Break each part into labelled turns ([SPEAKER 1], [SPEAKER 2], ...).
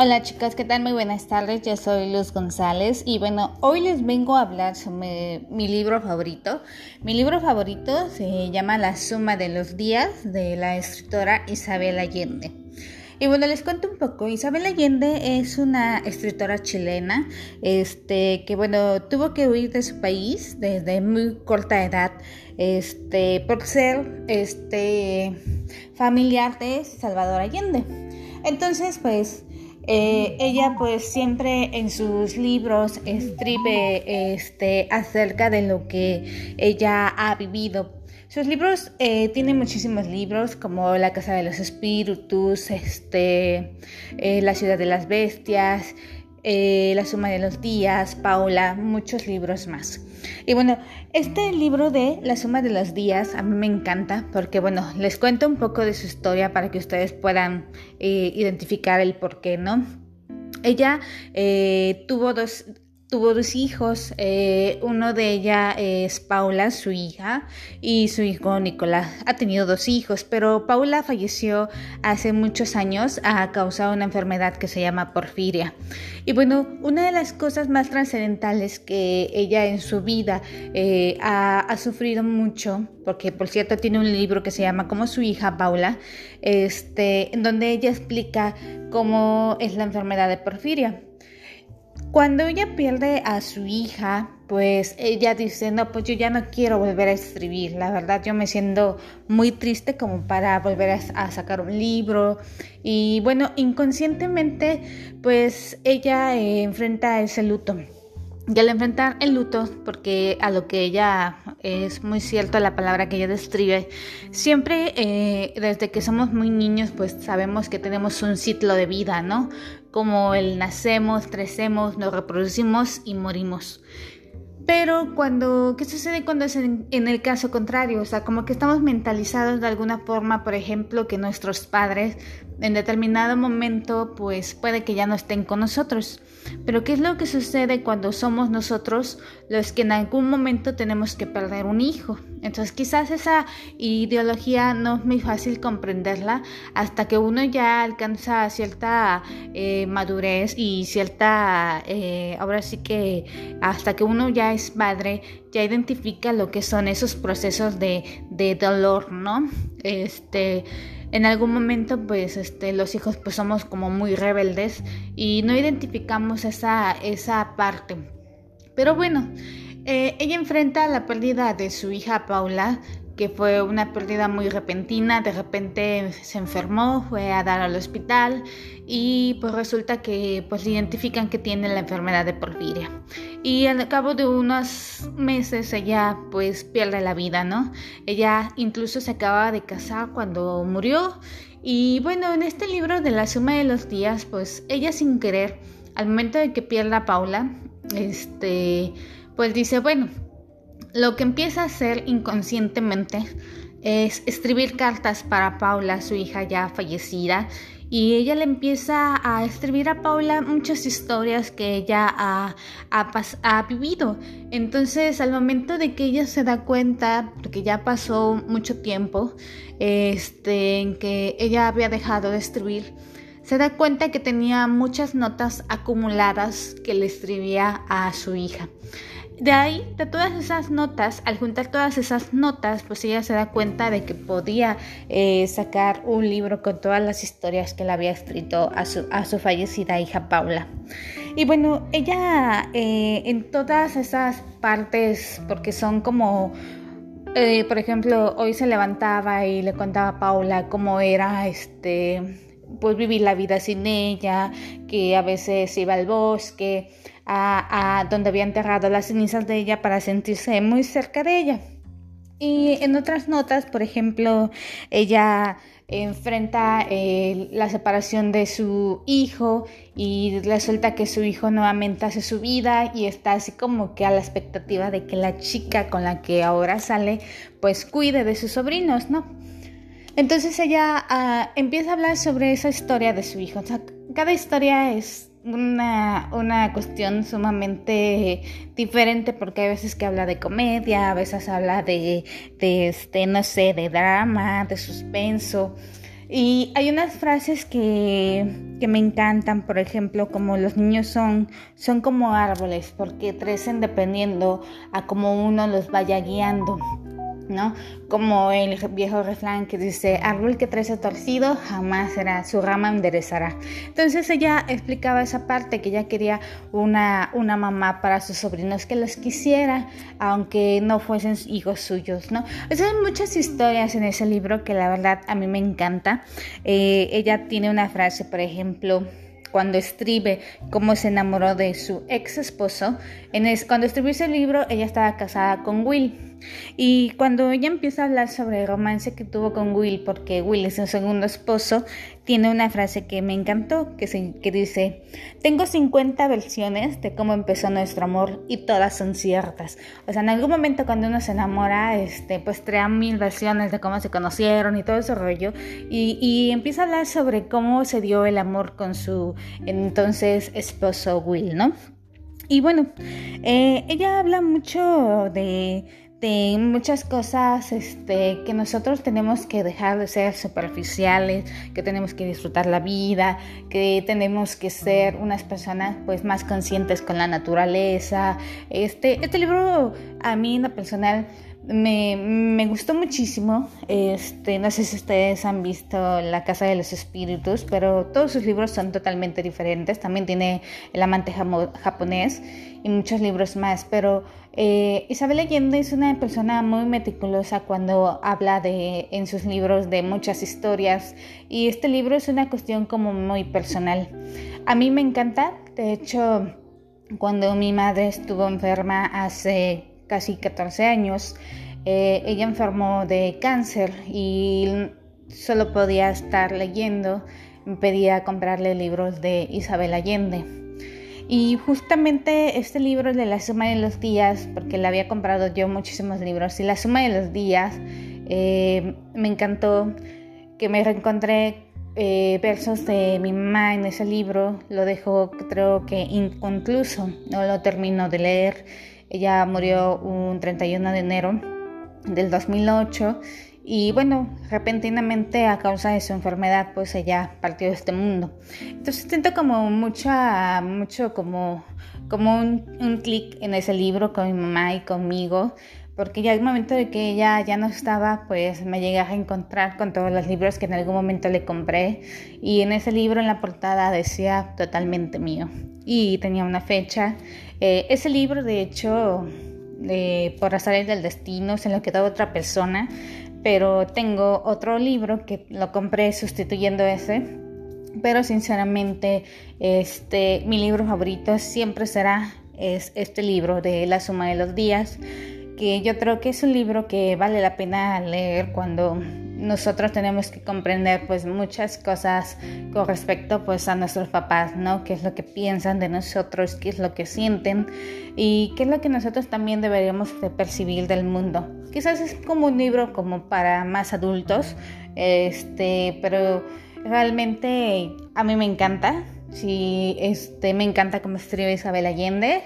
[SPEAKER 1] Hola chicas, ¿qué tal? Muy buenas tardes, yo soy Luz González y bueno, hoy les vengo a hablar sobre mi libro favorito. Mi libro favorito se llama La suma de los días de la escritora Isabel Allende. Y bueno, les cuento un poco. Isabel Allende es una escritora chilena, este, que bueno, tuvo que huir de su país desde muy corta edad, este, por ser, este, familiar de Salvador Allende. Entonces, pues, eh, ella pues siempre en sus libros escribe este, acerca de lo que ella ha vivido. Sus libros eh, tienen muchísimos libros como La Casa de los Espíritus, este, eh, La Ciudad de las Bestias, eh, La suma de los días, Paula, muchos libros más. Y bueno, este libro de La suma de los días a mí me encanta porque, bueno, les cuento un poco de su historia para que ustedes puedan eh, identificar el por qué, ¿no? Ella eh, tuvo dos, tuvo dos hijos, eh, uno de ella es Paula, su hija, y su hijo Nicolás. Ha tenido dos hijos, pero Paula falleció hace muchos años a causa de una enfermedad que se llama porfiria. Y bueno, una de las cosas más trascendentales que ella en su vida eh, ha, ha, sufrido mucho, porque por cierto tiene un libro que se llama Como su hija Paula, este, en donde ella explica cómo es la enfermedad de porfiria. Cuando ella pierde a su hija, pues ella dice, no, pues yo ya no quiero volver a escribir. La verdad, yo me siento muy triste como para volver a, sacar un libro. Y bueno, inconscientemente, pues ella eh, enfrenta ese luto. Y al enfrentar el luto, porque a lo que ella es muy cierto la palabra que ella describe, siempre eh, desde que somos muy niños pues sabemos que tenemos un ciclo de vida, ¿no? Como el nacemos, crecemos, nos reproducimos y morimos. Pero cuando, ¿qué sucede cuando es en, el caso contrario? O sea, como que estamos mentalizados de alguna forma, por ejemplo, que nuestros padres en determinado momento pues puede que ya no estén con nosotros. Pero ¿qué es lo que sucede cuando somos nosotros los que en algún momento tenemos que perder un hijo? Entonces quizás esa ideología no es muy fácil comprenderla hasta que uno ya alcanza cierta eh, madurez y cierta, eh, ahora sí que hasta que uno ya es padre, ya identifica lo que son esos procesos de, de dolor, ¿no? Este en algún momento pues este, los hijos pues somos como muy rebeldes y no identificamos esa, esa parte. Pero bueno, eh, ella enfrenta la pérdida de su hija Paula, que fue una pérdida muy repentina, de repente se enfermó, fue a dar al hospital y pues resulta que pues identifican que tiene la enfermedad de porfiria. Y al cabo de unos meses ella pues pierde la vida, ¿no? Ella incluso se acaba de casar cuando murió y bueno, en este libro de la suma de los días pues ella sin querer, al momento de que pierda a Paula, este pues dice, bueno, lo que empieza a hacer inconscientemente es escribir cartas para Paula, su hija ya fallecida, y ella le empieza a escribir a Paula muchas historias que ella ha, vivido. Entonces, al momento de que ella se da cuenta, porque ya pasó mucho tiempo, este, en que ella había dejado de escribir, se da cuenta que tenía muchas notas acumuladas que le escribía a su hija. De ahí, de todas esas notas, al juntar todas esas notas, pues ella se da cuenta de que podía eh, sacar un libro con todas las historias que le había escrito a su, a su fallecida hija Paula. Y bueno, ella eh, en todas esas partes, porque son como eh, por ejemplo, hoy se levantaba y le contaba a Paula cómo era este pues vivir la vida sin ella, que a veces iba al bosque, a, donde había enterrado las cenizas de ella para sentirse muy cerca de ella. Y en otras notas, por ejemplo, ella enfrenta eh, la separación de su hijo y resulta que su hijo nuevamente hace su vida y está así como que a la expectativa de que la chica con la que ahora sale pues cuide de sus sobrinos, ¿no? Entonces ella uh, empieza a hablar sobre esa historia de su hijo. O sea, cada historia es una, una, cuestión sumamente diferente porque hay veces que habla de comedia, a veces habla de, de este, no sé, de drama, de suspenso. Y hay unas frases que, que, me encantan, por ejemplo, como los niños son, son como árboles, porque crecen dependiendo a cómo uno los vaya guiando. ¿No? Como el viejo refrán que dice, árbol que trece torcido jamás será, su rama enderezará. Entonces ella explicaba esa parte, que ella quería una, una mamá para sus sobrinos que los quisiera, aunque no fuesen hijos suyos, ¿no? hay muchas historias en ese libro que la verdad a mí me encanta. Eh, ella tiene una frase, por ejemplo, cuando escribe cómo se enamoró de su ex esposo. Cuando escribió ese libro, ella estaba casada con Will. Y cuando ella empieza a hablar sobre el romance que tuvo con Will, porque Will es su segundo esposo, tiene una frase que me encantó, que, dice, tengo 50 versiones de cómo empezó nuestro amor y todas son ciertas. O sea, en algún momento cuando uno se enamora, este, pues trae mil versiones de cómo se conocieron y todo ese rollo, y, y empieza a hablar sobre cómo se dio el amor con su entonces esposo Will, ¿no? Y bueno, eh, ella habla mucho de, de muchas cosas este, que nosotros tenemos que dejar de ser superficiales, que tenemos que disfrutar la vida, que tenemos que ser unas personas pues más conscientes con la naturaleza. Este, este libro a mí en lo personal me, me, gustó muchísimo. Este, no sé si ustedes han visto La Casa de los Espíritus, pero todos sus libros son totalmente diferentes. También tiene El amante japonés y muchos libros más. Pero eh, Isabel Allende es una persona muy meticulosa cuando habla de, en sus libros de muchas historias. Y este libro es una cuestión como muy personal. A mí me encanta. De hecho, cuando mi madre estuvo enferma hace casi 14 años, eh, ella enfermó de cáncer y solo podía estar leyendo, me pedía comprarle libros de Isabel Allende. Y justamente este libro de La Suma de los Días, porque le había comprado yo muchísimos libros, y La Suma de los Días, eh, me encantó que me reencontré eh, versos de mi mamá en ese libro, lo dejo creo que inconcluso, no lo termino de leer. Ella murió un 31 de enero del 2008 y bueno, repentinamente a causa de su enfermedad, pues ella partió de este mundo. Entonces siento como mucha, mucho como, como un, un clic en ese libro con mi mamá y conmigo, porque ya el momento de que ella ya no estaba, pues me llegué a encontrar con todos los libros que en algún momento le compré y en ese libro en la portada decía totalmente mío y tenía una fecha eh, ese libro, de hecho, por azares del destino, se lo quedó otra persona, pero tengo otro libro que lo compré sustituyendo ese. Pero sinceramente, este, mi libro favorito siempre será es este libro de La Suma de los Días, que yo creo que es un libro que vale la pena leer cuando nosotros tenemos que comprender pues muchas cosas con respecto pues a nuestros papás, ¿no? Qué es lo que piensan de nosotros, qué es lo que sienten y qué es lo que nosotros también deberíamos de percibir del mundo. Quizás es como un libro como para más adultos, este, pero realmente a mí me encanta. Sí, este, me encanta cómo escribe Isabel Allende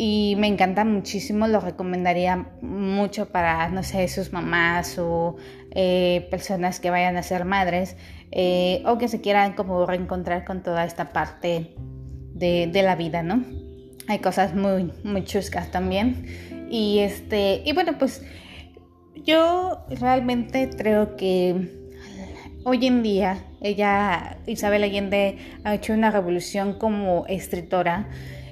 [SPEAKER 1] y me encanta muchísimo, lo recomendaría mucho para, no sé, sus mamás o eh, personas que vayan a ser madres eh, o que se quieran como reencontrar con toda esta parte de, de, la vida, ¿no? Hay cosas muy, muy chuscas también. Y, este, y bueno, pues yo realmente creo que hoy en día ella, Isabel Allende, ha hecho una revolución como escritora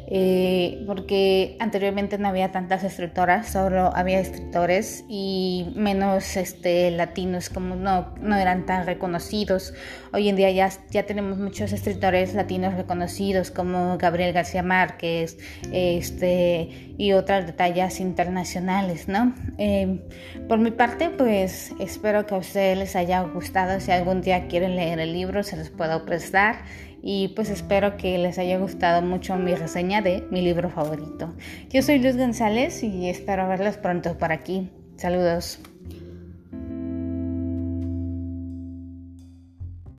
[SPEAKER 1] eh, porque anteriormente no había tantas escritoras, solo había escritores y menos este, latinos como no, no eran tan reconocidos. Hoy en día ya, ya tenemos muchos escritores latinos reconocidos como Gabriel García Márquez este, y otras detalles internacionales, ¿no? Eh, por mi parte, pues espero que a ustedes les haya gustado. Si algún día quieren leer el libro, se los puedo prestar y pues espero que les haya gustado mucho mi reseña de mi libro favorito. Yo soy Luz González y espero verlos pronto por aquí. Saludos.